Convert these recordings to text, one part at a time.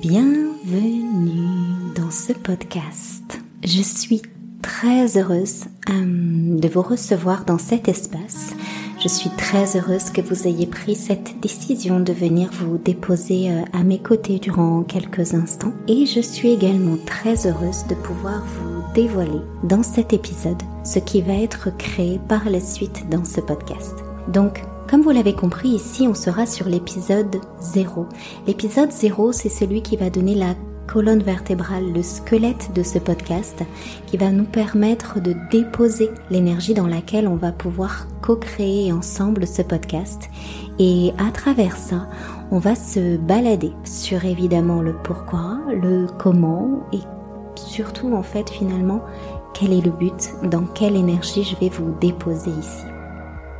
Bienvenue dans ce podcast. Je suis très heureuse euh, de vous recevoir dans cet espace. Je suis très heureuse que vous ayez pris cette décision de venir vous déposer euh, à mes côtés durant quelques instants. Et je suis également très heureuse de pouvoir vous dévoiler dans cet épisode ce qui va être créé par la suite dans ce podcast. Donc, comme vous l'avez compris, ici on sera sur l'épisode 0. L'épisode 0, c'est celui qui va donner la colonne vertébrale, le squelette de ce podcast, qui va nous permettre de déposer l'énergie dans laquelle on va pouvoir co-créer ensemble ce podcast. Et à travers ça, on va se balader sur évidemment le pourquoi, le comment et surtout en fait finalement quel est le but, dans quelle énergie je vais vous déposer ici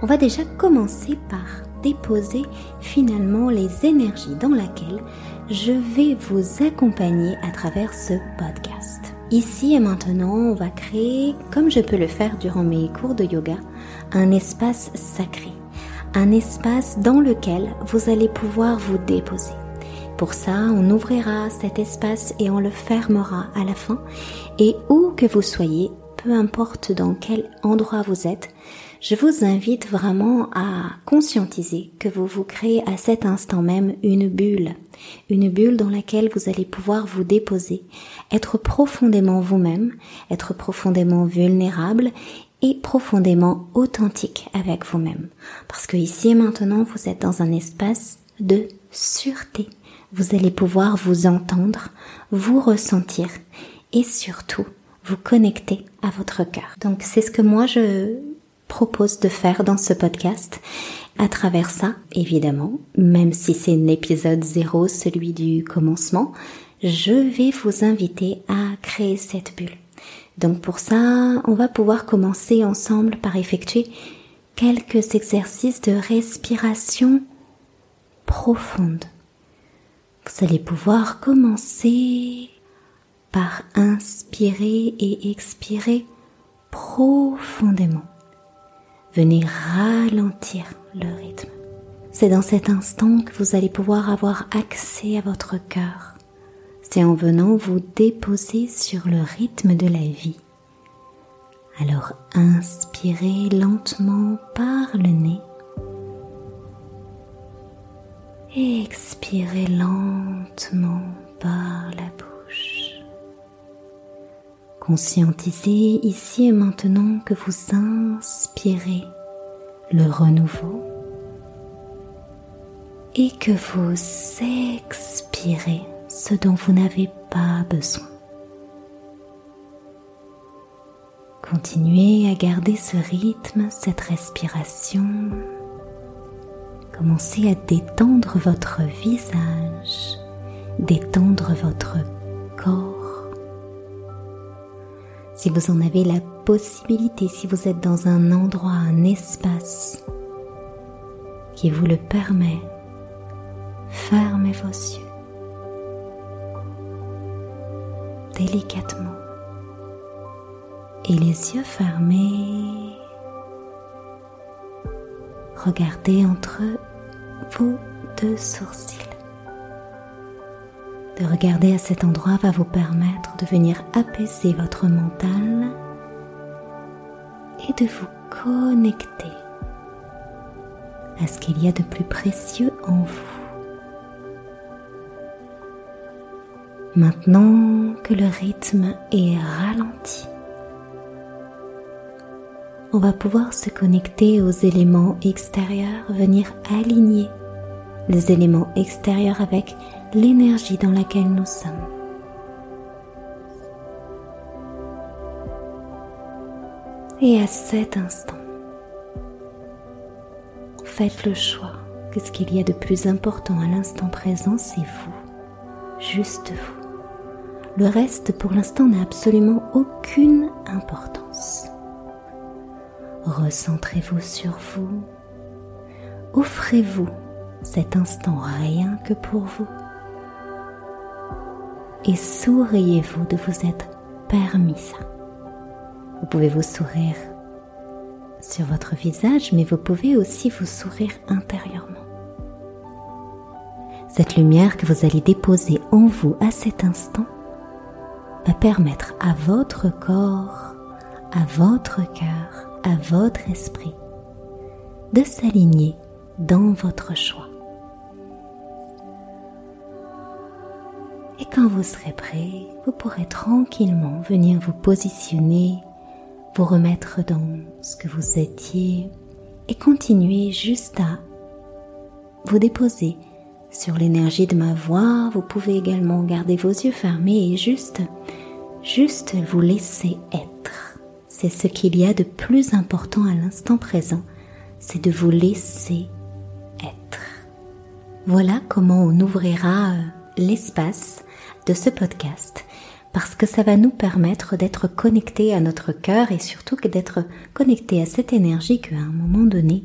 on va déjà commencer par déposer finalement les énergies dans lesquelles je vais vous accompagner à travers ce podcast. Ici et maintenant, on va créer, comme je peux le faire durant mes cours de yoga, un espace sacré, un espace dans lequel vous allez pouvoir vous déposer. Pour ça, on ouvrira cet espace et on le fermera à la fin. Et où que vous soyez, peu importe dans quel endroit vous êtes, je vous invite vraiment à conscientiser que vous vous créez à cet instant même une bulle, une bulle dans laquelle vous allez pouvoir vous déposer, être profondément vous-même, être profondément vulnérable et profondément authentique avec vous-même. Parce que ici et maintenant, vous êtes dans un espace de sûreté. Vous allez pouvoir vous entendre, vous ressentir et surtout vous connecter à votre cœur. Donc c'est ce que moi je propose de faire dans ce podcast. À travers ça, évidemment, même si c'est l'épisode zéro, celui du commencement, je vais vous inviter à créer cette bulle. Donc pour ça, on va pouvoir commencer ensemble par effectuer quelques exercices de respiration profonde. Vous allez pouvoir commencer par inspirer et expirer profondément. Venez ralentir le rythme. C'est dans cet instant que vous allez pouvoir avoir accès à votre cœur. C'est en venant vous déposer sur le rythme de la vie. Alors inspirez lentement par le nez. Et expirez lentement par la bouche. Conscientisez ici et maintenant que vous inspirez le renouveau et que vous expirez ce dont vous n'avez pas besoin. Continuez à garder ce rythme, cette respiration. Commencez à détendre votre visage, détendre votre corps si vous en avez la possibilité, si vous êtes dans un endroit, un espace qui vous le permet, fermez vos yeux délicatement et les yeux fermés, regardez entre vos deux sourcils. De regarder à cet endroit va vous permettre de venir apaiser votre mental et de vous connecter à ce qu'il y a de plus précieux en vous. Maintenant que le rythme est ralenti, on va pouvoir se connecter aux éléments extérieurs, venir aligner les éléments extérieurs avec l'énergie dans laquelle nous sommes. Et à cet instant, faites le choix que ce qu'il y a de plus important à l'instant présent, c'est vous, juste vous. Le reste, pour l'instant, n'a absolument aucune importance. Recentrez-vous sur vous. Offrez-vous cet instant rien que pour vous et souriez-vous de vous être permis ça. Vous pouvez vous sourire sur votre visage, mais vous pouvez aussi vous sourire intérieurement. Cette lumière que vous allez déposer en vous à cet instant va permettre à votre corps, à votre cœur, à votre esprit de s'aligner dans votre choix. Et quand vous serez prêt, vous pourrez tranquillement venir vous positionner, vous remettre dans ce que vous étiez et continuer juste à vous déposer sur l'énergie de ma voix. Vous pouvez également garder vos yeux fermés et juste, juste vous laisser être. C'est ce qu'il y a de plus important à l'instant présent, c'est de vous laisser être. Voilà comment on ouvrira euh, l'espace de ce podcast parce que ça va nous permettre d'être connectés à notre cœur et surtout que d'être connectés à cette énergie qu'à un moment donné,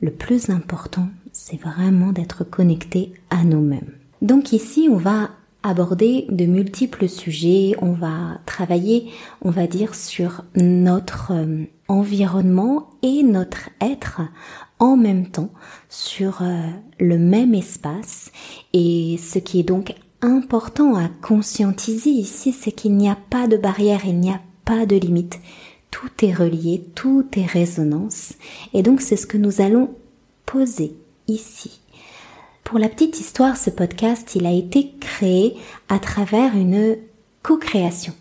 le plus important, c'est vraiment d'être connecté à nous-mêmes. Donc ici, on va aborder de multiples sujets, on va travailler, on va dire, sur notre euh, environnement et notre être en même temps sur euh, le même espace et ce qui est donc important à conscientiser ici, c'est qu'il n'y a pas de barrière, il n'y a pas de limite. Tout est relié, tout est résonance. Et donc c'est ce que nous allons poser ici. Pour la petite histoire, ce podcast, il a été créé à travers une co-création.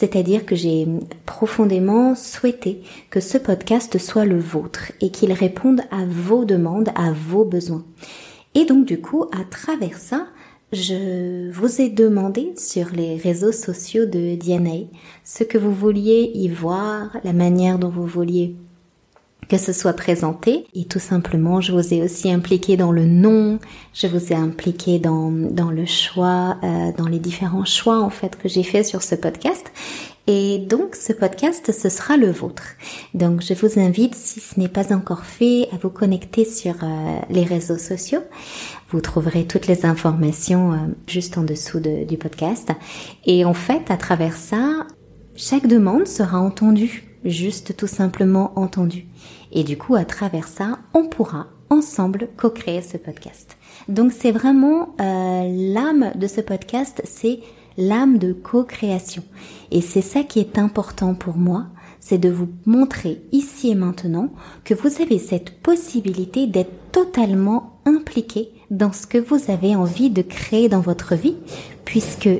C'est-à-dire que j'ai profondément souhaité que ce podcast soit le vôtre et qu'il réponde à vos demandes, à vos besoins. Et donc du coup, à travers ça, je vous ai demandé sur les réseaux sociaux de DNA ce que vous vouliez y voir, la manière dont vous vouliez que ce soit présenté. Et tout simplement, je vous ai aussi impliqué dans le nom, je vous ai impliqué dans, dans le choix, euh, dans les différents choix en fait que j'ai fait sur ce podcast. Et donc ce podcast, ce sera le vôtre. Donc je vous invite, si ce n'est pas encore fait, à vous connecter sur euh, les réseaux sociaux. Vous trouverez toutes les informations euh, juste en dessous du podcast. Et en fait, à travers ça, chaque demande sera entendue, juste tout simplement entendue. Et du coup, à travers ça, on pourra ensemble co-créer ce podcast. Donc c'est vraiment euh, l'âme de ce podcast, c'est l'âme de co-création. Et c'est ça qui est important pour moi, c'est de vous montrer ici et maintenant que vous avez cette possibilité d'être totalement impliqué dans ce que vous avez envie de créer dans votre vie, puisque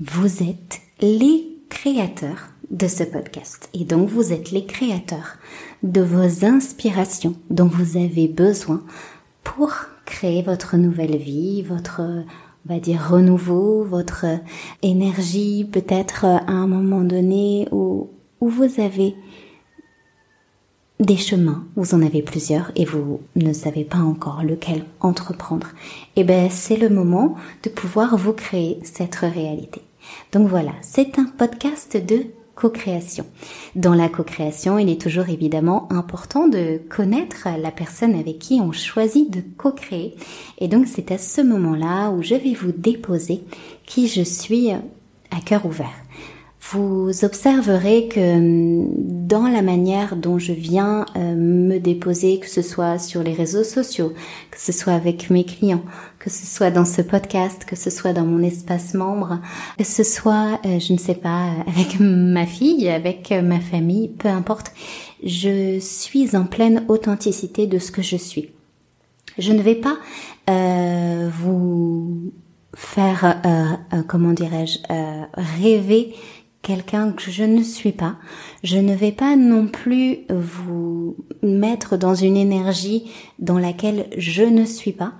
vous êtes les créateurs de ce podcast. Et donc vous êtes les créateurs de vos inspirations dont vous avez besoin pour créer votre nouvelle vie, votre on va dire renouveau, votre énergie peut-être à un moment donné où, où vous avez des chemins, vous en avez plusieurs et vous ne savez pas encore lequel entreprendre. Et eh ben c'est le moment de pouvoir vous créer cette réalité. Donc voilà, c'est un podcast de co-création. Dans la co-création, il est toujours évidemment important de connaître la personne avec qui on choisit de co-créer. Et donc c'est à ce moment-là où je vais vous déposer qui je suis à cœur ouvert vous observerez que hum, dans la manière dont je viens euh, me déposer, que ce soit sur les réseaux sociaux, que ce soit avec mes clients, que ce soit dans ce podcast, que ce soit dans mon espace membre, que ce soit, euh, je ne sais pas, avec ma fille, avec ma famille, peu importe, je suis en pleine authenticité de ce que je suis. Je ne vais pas euh, vous faire, comment dirais-je, rêver quelqu'un que je ne suis pas. Je ne vais pas non plus vous mettre dans une énergie dans laquelle je ne suis pas.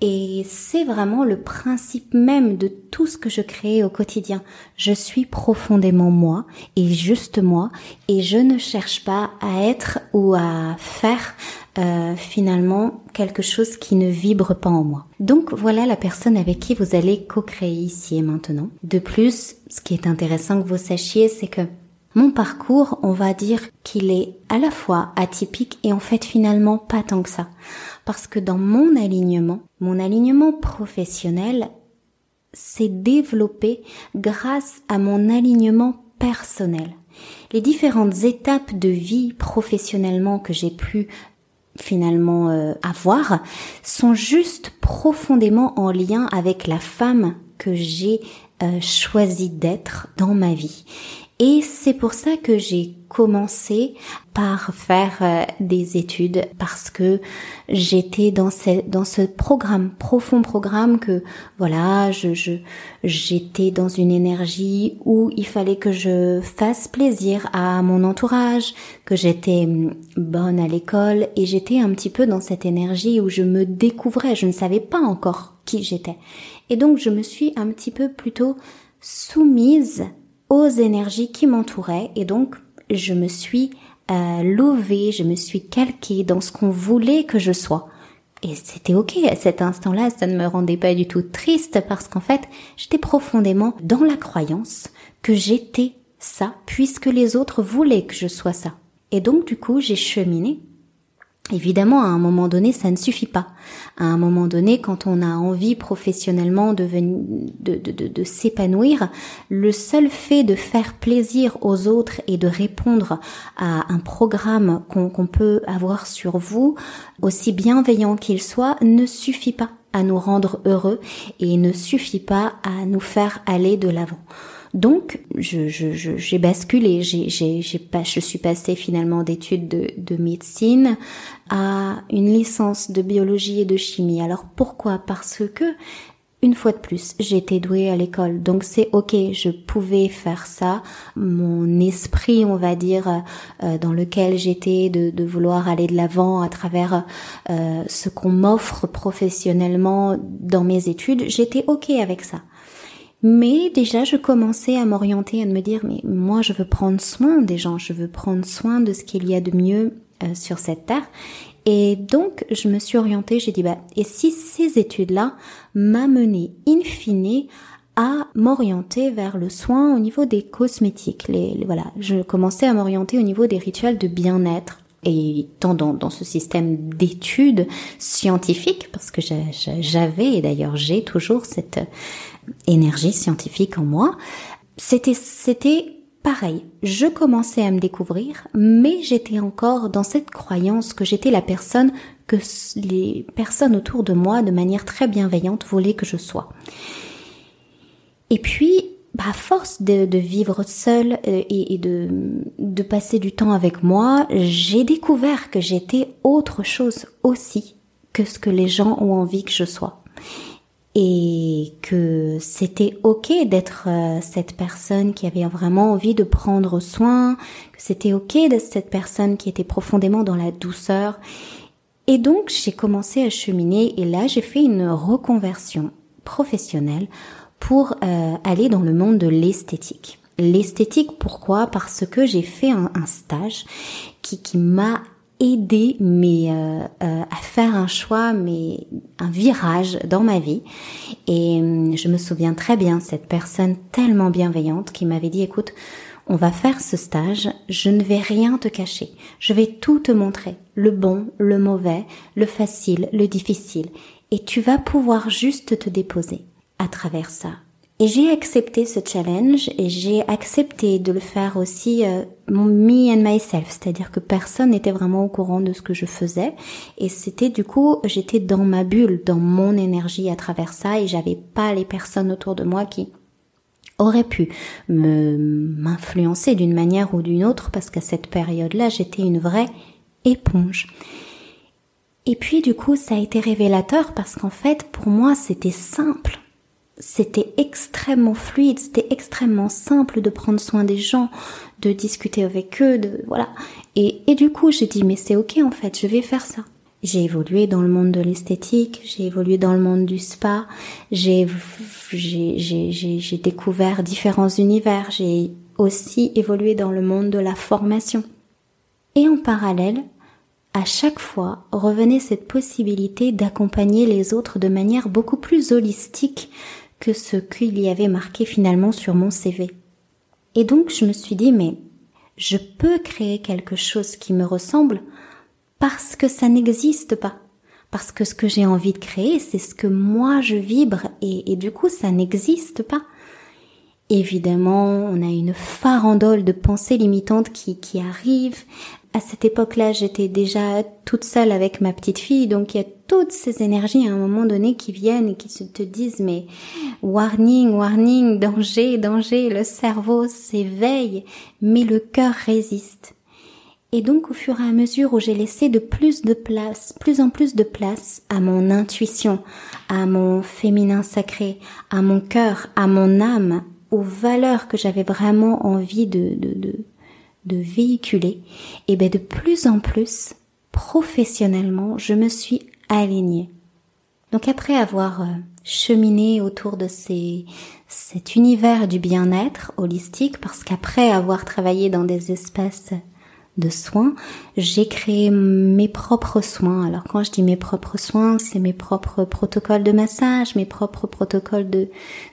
Et c'est vraiment le principe même de tout ce que je crée au quotidien. Je suis profondément moi et juste moi et je ne cherche pas à être ou à faire euh, finalement quelque chose qui ne vibre pas en moi. Donc voilà la personne avec qui vous allez co-créer ici et maintenant. De plus, ce qui est intéressant que vous sachiez, c'est que mon parcours, on va dire qu'il est à la fois atypique et en fait finalement pas tant que ça. Parce que dans mon alignement, mon alignement professionnel s'est développé grâce à mon alignement personnel. Les différentes étapes de vie professionnellement que j'ai pu finalement euh, avoir sont juste profondément en lien avec la femme que j'ai euh, choisi d'être dans ma vie. Et c'est pour ça que j'ai commencé par faire euh, des études parce que j'étais dans ce, dans ce programme, profond programme que voilà, je, j'étais dans une énergie où il fallait que je fasse plaisir à mon entourage, que j'étais hum, bonne à l'école et j'étais un petit peu dans cette énergie où je me découvrais, je ne savais pas encore qui j'étais. Et donc je me suis un petit peu plutôt soumise aux énergies qui m'entouraient et donc je me suis euh, louvée, je me suis calquée dans ce qu'on voulait que je sois. Et c'était ok à cet instant-là, ça ne me rendait pas du tout triste parce qu'en fait, j'étais profondément dans la croyance que j'étais ça puisque les autres voulaient que je sois ça. Et donc du coup, j'ai cheminé Évidemment, à un moment donné, ça ne suffit pas. À un moment donné, quand on a envie professionnellement de, s'épanouir, le seul fait de faire plaisir aux autres et de répondre à un programme qu'on peut avoir sur vous, aussi bienveillant qu'il soit, ne suffit pas à nous rendre heureux et ne suffit pas à nous faire aller de l'avant. Donc, j'ai je, je, basculé, j'ai, j'ai, je suis passée finalement d'études de, de médecine à une licence de biologie et de chimie. Alors pourquoi? Parce que une fois de plus, j'étais douée à l'école, donc c'est ok, je pouvais faire ça. Mon esprit, on va dire, euh, dans lequel j'étais, de, de, vouloir aller de l'avant à travers euh, ce qu'on m'offre professionnellement dans mes études, j'étais ok avec ça. Mais déjà, je commençais à m'orienter, à me dire, mais moi, je veux prendre soin des gens, je veux prendre soin de ce qu'il y a de mieux euh, sur cette terre. Et donc, je me suis orientée, j'ai dit, bah, et si ces études-là m'amenaient in fine à m'orienter vers le soin au niveau des cosmétiques. Les, voilà, je commençais à m'orienter au niveau des rituels de bien-être. Et tant dans, dans ce système d'études scientifiques, parce que j'avais, et d'ailleurs j'ai toujours cette énergie scientifique en moi, c'était, c'était pareil. Je commençais à me découvrir, mais j'étais encore dans cette croyance que j'étais la personne que les personnes autour de moi, de manière très bienveillante, voulaient que je sois. Et puis, bah, à force de, vivre seule euh, et, de, de passer du temps avec moi, j'ai découvert que j'étais autre chose aussi que ce que les gens ont envie que je sois et que c'était ok d'être euh, cette personne qui avait vraiment envie de prendre soin, que c'était ok d'être cette personne qui était profondément dans la douceur. Et donc j'ai commencé à cheminer et là j'ai fait une reconversion professionnelle pour euh, aller dans le monde de l'esthétique. L'esthétique, pourquoi? Parce que j'ai fait un, un, stage qui, qui m'a aidé mais euh, euh, à faire un choix mais un virage dans ma vie. Et euh, je me souviens très bien cette personne tellement bienveillante qui m'avait dit écoute on va faire ce stage, je ne vais rien te cacher, je vais tout te montrer, le bon, le mauvais, le facile, le difficile, et tu vas pouvoir juste te déposer à travers ça. Et j'ai accepté ce challenge et j'ai accepté de le faire aussi euh, me and myself, c'est-à-dire que personne n'était vraiment au courant de ce que je faisais. Et c'était du coup j'étais dans ma bulle, dans mon énergie à travers ça. Et j'avais pas les personnes autour de moi qui auraient pu me m'influencer d'une manière ou d'une autre parce qu'à cette période-là j'étais une vraie éponge. Et puis du coup ça a été révélateur parce qu'en fait pour moi c'était simple c'était extrêmement fluide, c'était extrêmement simple de prendre soin des gens, de discuter avec eux, de voilà. Et, et du coup, j'ai dit mais c'est ok en fait, je vais faire ça. J'ai évolué dans le monde de l'esthétique, j'ai évolué dans le monde du spa, j'ai j'ai découvert différents univers, j'ai aussi évolué dans le monde de la formation. Et en parallèle, à chaque fois revenait cette possibilité d'accompagner les autres de manière beaucoup plus holistique que ce qu'il y avait marqué finalement sur mon CV. Et donc je me suis dit mais je peux créer quelque chose qui me ressemble parce que ça n'existe pas. Parce que ce que j'ai envie de créer, c'est ce que moi je vibre et, du coup ça n'existe pas. évidemment, on a une farandole de pensées limitantes qui, qui arrivent. À cette époque-là, j'étais déjà toute seule avec ma petite fille, donc il y a toutes ces énergies à un moment donné qui viennent et qui te disent mais warning, warning, danger, danger, le cerveau s'éveille, mais le cœur résiste. Et donc au fur et à mesure où j'ai laissé de plus de place, plus en plus de place à mon intuition, à mon féminin sacré, à mon cœur, à mon âme, aux valeurs que j'avais vraiment envie de, de, de, véhiculer, et ben de plus en plus, professionnellement, je me suis alignée. Donc après avoir euh, cheminé autour de ces, cet univers du bien-être holistique, parce qu'après avoir travaillé dans des espaces de soins, j'ai créé mes propres soins. Alors quand je dis mes propres soins, c'est mes propres protocoles de massage, mes propres protocoles de,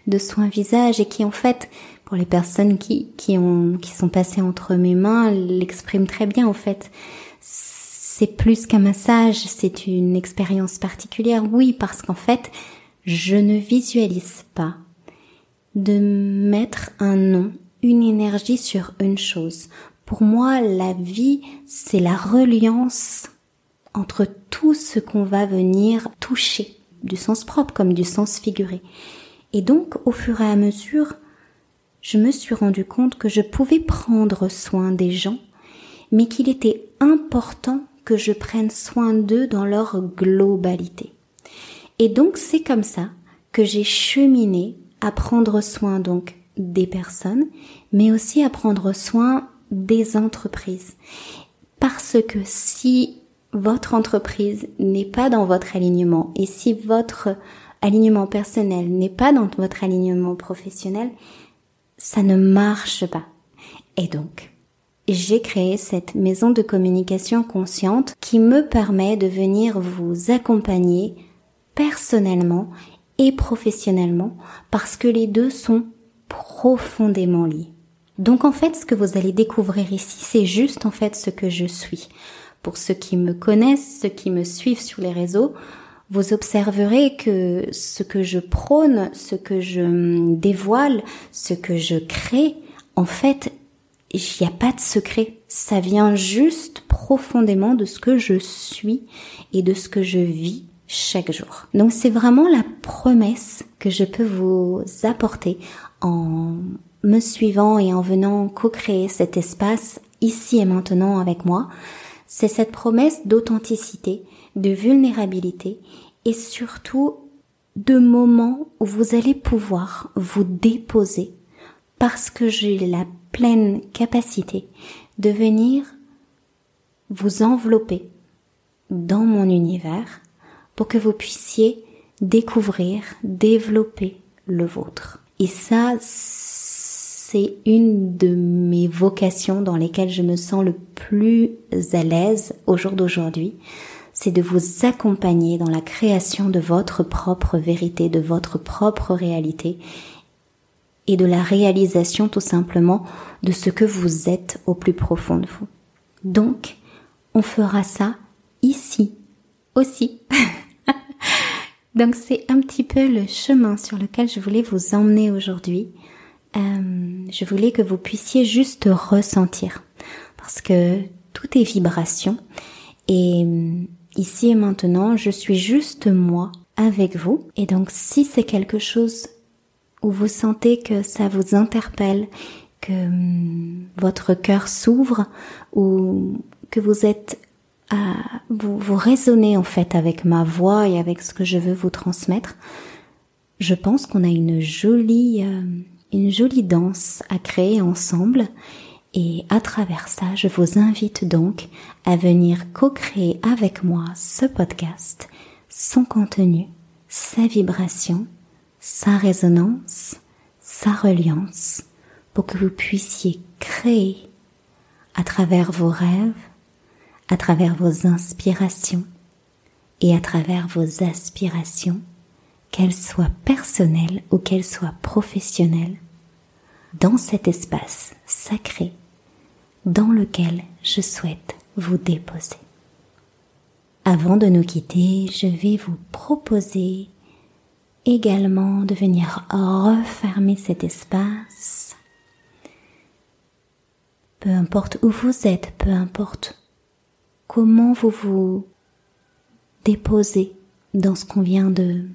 de soins visage et qui en fait, pour les personnes qui, qui ont, qui sont passées entre mes mains, l'expriment très bien en fait. C'est plus qu'un massage, c'est une expérience particulière, oui, parce qu'en fait, je ne visualise pas de mettre un nom, une énergie sur une chose. Pour moi, la vie, c'est la reliance entre tout ce qu'on va venir toucher, du sens propre comme du sens figuré. Et donc, au fur et à mesure, je me suis rendu compte que je pouvais prendre soin des gens, mais qu'il était important que je prenne soin d'eux dans leur globalité. Et donc, c'est comme ça que j'ai cheminé à prendre soin donc des personnes, mais aussi à prendre soin des entreprises. Parce que si votre entreprise n'est pas dans votre alignement et si votre alignement personnel n'est pas dans votre alignement professionnel, ça ne marche pas. Et donc, j'ai créé cette maison de communication consciente qui me permet de venir vous accompagner personnellement et professionnellement parce que les deux sont profondément liés. Donc en fait, ce que vous allez découvrir ici, c'est juste en fait ce que je suis. Pour ceux qui me connaissent, ceux qui me suivent sur les réseaux, vous observerez que ce que je prône, ce que je dévoile, ce que je crée, en fait, il n'y a pas de secret. Ça vient juste profondément de ce que je suis et de ce que je vis chaque jour. Donc c'est vraiment la promesse que je peux vous apporter en me suivant et en venant co-créer cet espace ici et maintenant avec moi, c'est cette promesse d'authenticité, de vulnérabilité et surtout de moments où vous allez pouvoir vous déposer parce que j'ai la pleine capacité de venir vous envelopper dans mon univers pour que vous puissiez découvrir, développer le vôtre. Et ça, c'est une de mes vocations dans lesquelles je me sens le plus à l'aise au jour d'aujourd'hui. C'est de vous accompagner dans la création de votre propre vérité, de votre propre réalité et de la réalisation tout simplement de ce que vous êtes au plus profond de vous. Donc, on fera ça ici aussi. Donc c'est un petit peu le chemin sur lequel je voulais vous emmener aujourd'hui. Euh, je voulais que vous puissiez juste ressentir parce que tout est vibration et euh, ici et maintenant je suis juste moi avec vous et donc si c'est quelque chose où vous sentez que ça vous interpelle, que euh, votre cœur s'ouvre ou que vous êtes à, vous, vous résonnez en fait avec ma voix et avec ce que je veux vous transmettre, je pense qu'on a une jolie une jolie danse à créer ensemble. Et à travers ça, je vous invite donc à venir co-créer avec moi ce podcast, son contenu, sa vibration, sa résonance, sa reliance, pour que vous puissiez créer à travers vos rêves, à travers vos inspirations et à travers vos aspirations qu'elle soit personnelle ou qu'elle soit professionnelle, dans cet espace sacré dans lequel je souhaite vous déposer. Avant de nous quitter, je vais vous proposer également de venir refermer cet espace. Peu importe où vous êtes, peu importe comment vous vous déposez dans ce qu'on vient de,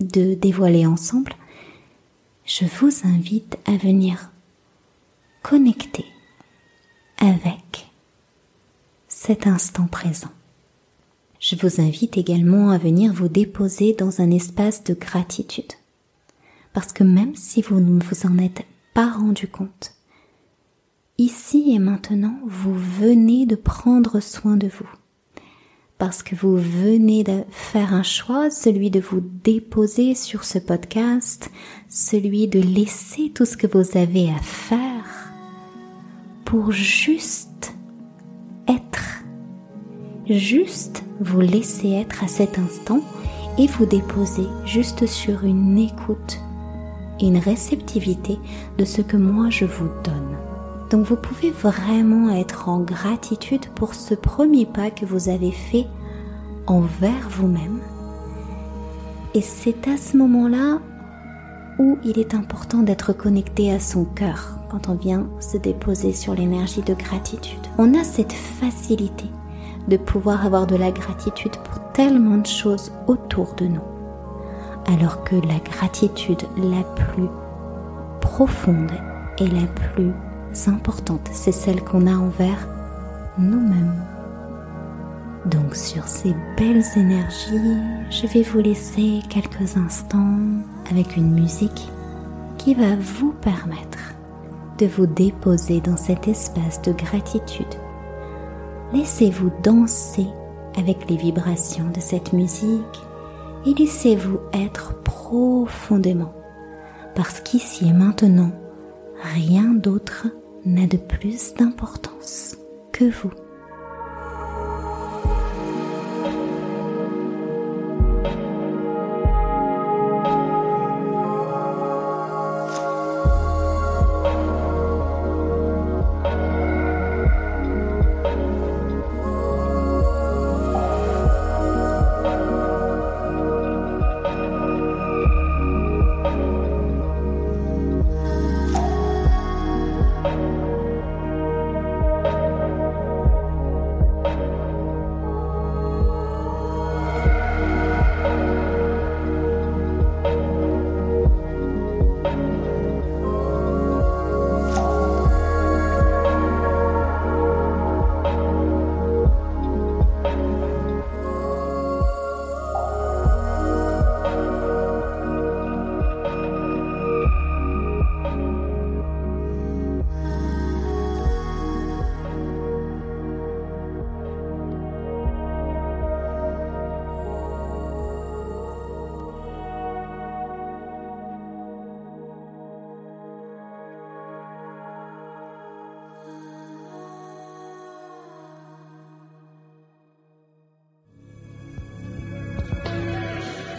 de dévoiler ensemble, je vous invite à venir connecter avec cet instant présent. Je vous invite également à venir vous déposer dans un espace de gratitude. Parce que même si vous ne vous en êtes pas rendu compte, ici et maintenant, vous venez de prendre soin de vous. Parce que vous venez de faire un choix, celui de vous déposer sur ce podcast, celui de laisser tout ce que vous avez à faire pour juste être, juste vous laisser être à cet instant et vous déposer juste sur une écoute, une réceptivité de ce que moi je vous donne. Donc vous pouvez vraiment être en gratitude pour ce premier pas que vous avez fait envers vous-même. Et c'est à ce moment-là où il est important d'être connecté à son cœur quand on vient se déposer sur l'énergie de gratitude. On a cette facilité de pouvoir avoir de la gratitude pour tellement de choses autour de nous. Alors que la gratitude la plus profonde et la plus importante, c'est celle qu'on a envers nous-mêmes. Donc sur ces belles énergies, je vais vous laisser quelques instants avec une musique qui va vous permettre de vous déposer dans cet espace de gratitude. Laissez-vous danser avec les vibrations de cette musique et laissez-vous être profondément parce qu'ici et maintenant, rien d'autre n'a de plus d'importance que vous.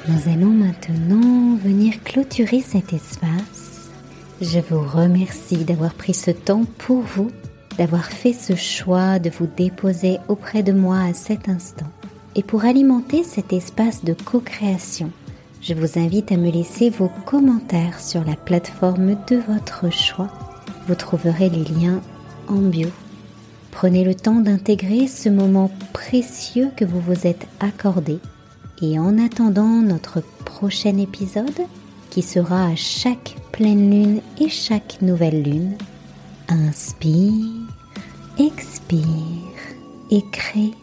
Nous allons maintenant venir clôturer cet espace. Je vous remercie d'avoir pris ce temps pour vous, d'avoir fait ce choix de vous déposer auprès de moi à cet instant. Et pour alimenter cet espace de co-création, je vous invite à me laisser vos commentaires sur la plateforme de votre choix. Vous trouverez les liens en bio. Prenez le temps d'intégrer ce moment précieux que vous vous êtes accordé et en attendant notre prochain épisode, qui sera à chaque pleine lune et chaque nouvelle lune, inspire, expire et crée